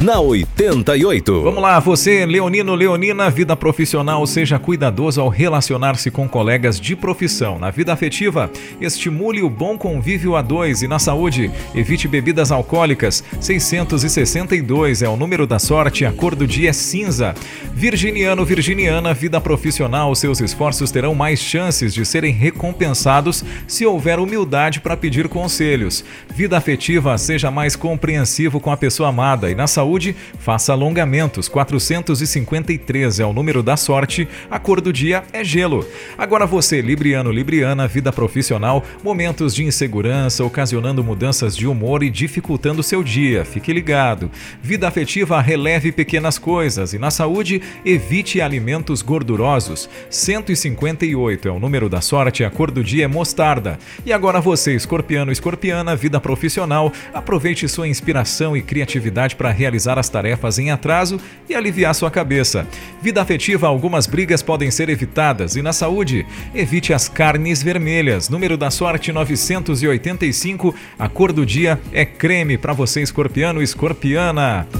na 88. Vamos lá, você, Leonino, Leonina, vida profissional, seja cuidadoso ao relacionar-se com colegas de profissão. Na vida afetiva, estimule o bom convívio a dois e na saúde, evite bebidas alcoólicas. 662 é o número da sorte, a cor do dia é cinza. Virginiano, Virginiana, vida profissional, seus esforços terão mais chances de serem recompensados se houver humildade para pedir conselhos. Vida afetiva, seja mais compreensivo com a pessoa amada e na saúde saúde, faça alongamentos. 453 é o número da sorte, a cor do dia é gelo. Agora você, Libriano, Libriana, vida profissional, momentos de insegurança, ocasionando mudanças de humor e dificultando seu dia. Fique ligado. Vida afetiva, releve pequenas coisas. E na saúde, evite alimentos gordurosos. 158 é o número da sorte, a cor do dia é mostarda. E agora você, escorpiano, escorpiana, vida profissional, aproveite sua inspiração e criatividade para realizar realizar as tarefas em atraso e aliviar sua cabeça. Vida afetiva, algumas brigas podem ser evitadas e na saúde, evite as carnes vermelhas. Número da sorte 985, a cor do dia é creme para você escorpiano escorpiana.